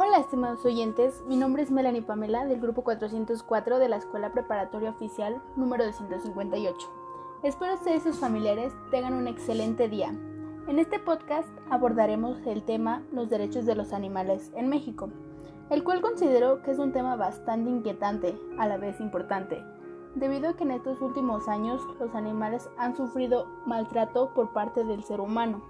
Hola estimados oyentes, mi nombre es Melanie Pamela del grupo 404 de la Escuela Preparatoria Oficial número 258. Espero ustedes y sus familiares tengan un excelente día. En este podcast abordaremos el tema los derechos de los animales en México, el cual considero que es un tema bastante inquietante, a la vez importante, debido a que en estos últimos años los animales han sufrido maltrato por parte del ser humano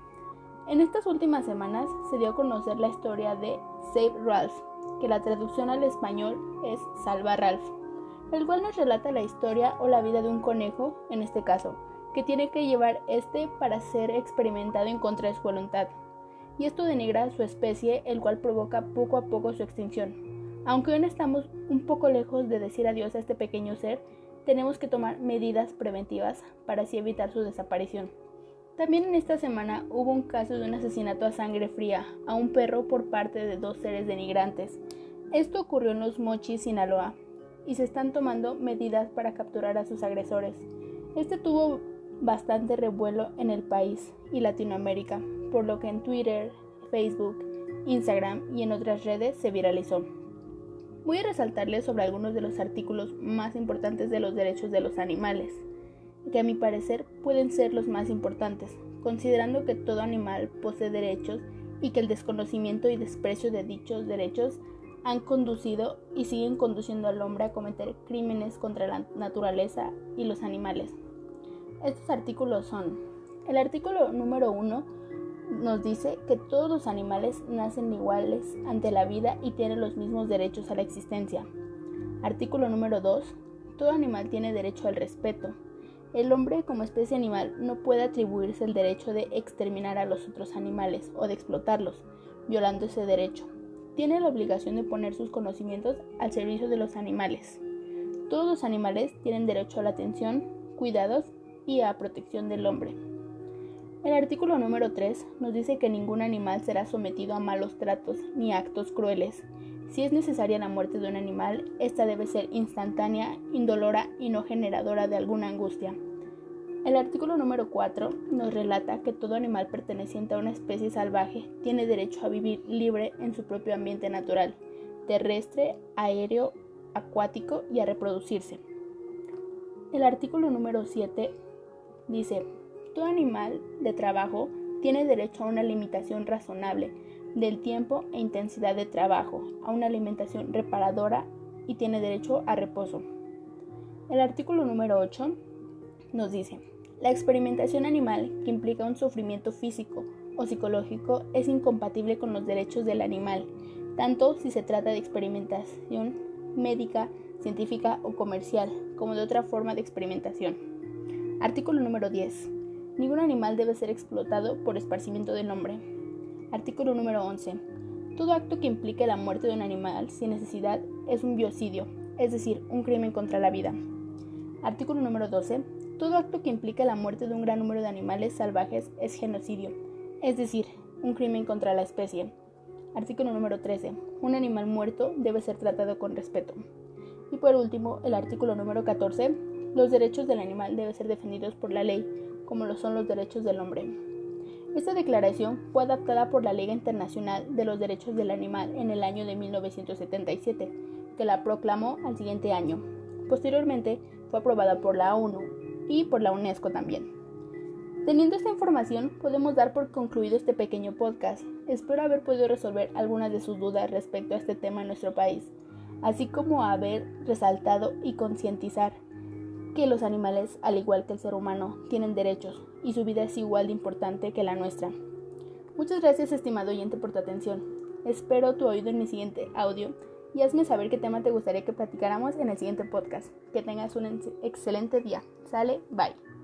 en estas últimas semanas se dio a conocer la historia de Save Ralph, que la traducción al español es Salva Ralph, el cual nos relata la historia o la vida de un conejo, en este caso, que tiene que llevar este para ser experimentado en contra de su voluntad. Y esto denigra su especie, el cual provoca poco a poco su extinción. Aunque aún estamos un poco lejos de decir adiós a este pequeño ser, tenemos que tomar medidas preventivas para así evitar su desaparición. También en esta semana hubo un caso de un asesinato a sangre fría a un perro por parte de dos seres denigrantes. Esto ocurrió en Los Mochis, Sinaloa, y se están tomando medidas para capturar a sus agresores. Este tuvo bastante revuelo en el país y Latinoamérica, por lo que en Twitter, Facebook, Instagram y en otras redes se viralizó. Voy a resaltarles sobre algunos de los artículos más importantes de los derechos de los animales que a mi parecer pueden ser los más importantes, considerando que todo animal posee derechos y que el desconocimiento y desprecio de dichos derechos han conducido y siguen conduciendo al hombre a cometer crímenes contra la naturaleza y los animales. Estos artículos son, el artículo número 1 nos dice que todos los animales nacen iguales ante la vida y tienen los mismos derechos a la existencia. Artículo número 2, todo animal tiene derecho al respeto. El hombre como especie animal no puede atribuirse el derecho de exterminar a los otros animales o de explotarlos, violando ese derecho. Tiene la obligación de poner sus conocimientos al servicio de los animales. Todos los animales tienen derecho a la atención, cuidados y a protección del hombre. El artículo número 3 nos dice que ningún animal será sometido a malos tratos ni actos crueles. Si es necesaria la muerte de un animal, esta debe ser instantánea, indolora y no generadora de alguna angustia. El artículo número 4 nos relata que todo animal perteneciente a una especie salvaje tiene derecho a vivir libre en su propio ambiente natural, terrestre, aéreo, acuático y a reproducirse. El artículo número 7 dice, todo animal de trabajo tiene derecho a una limitación razonable del tiempo e intensidad de trabajo, a una alimentación reparadora y tiene derecho a reposo. El artículo número 8 nos dice, la experimentación animal, que implica un sufrimiento físico o psicológico, es incompatible con los derechos del animal, tanto si se trata de experimentación médica, científica o comercial, como de otra forma de experimentación. Artículo número 10. Ningún animal debe ser explotado por esparcimiento del hombre. Artículo número 11. Todo acto que implique la muerte de un animal sin necesidad es un biocidio, es decir, un crimen contra la vida. Artículo número 12. Todo acto que implique la muerte de un gran número de animales salvajes es genocidio, es decir, un crimen contra la especie. Artículo número 13. Un animal muerto debe ser tratado con respeto. Y por último, el artículo número 14. Los derechos del animal deben ser defendidos por la ley, como lo son los derechos del hombre. Esta declaración fue adaptada por la Liga Internacional de los Derechos del Animal en el año de 1977, que la proclamó al siguiente año. Posteriormente fue aprobada por la ONU y por la UNESCO también. Teniendo esta información, podemos dar por concluido este pequeño podcast. Espero haber podido resolver algunas de sus dudas respecto a este tema en nuestro país, así como haber resaltado y concientizar que los animales, al igual que el ser humano, tienen derechos y su vida es igual de importante que la nuestra. Muchas gracias, estimado oyente, por tu atención. Espero tu oído en mi siguiente audio y hazme saber qué tema te gustaría que platicáramos en el siguiente podcast. Que tengas un excelente día. Sale, bye.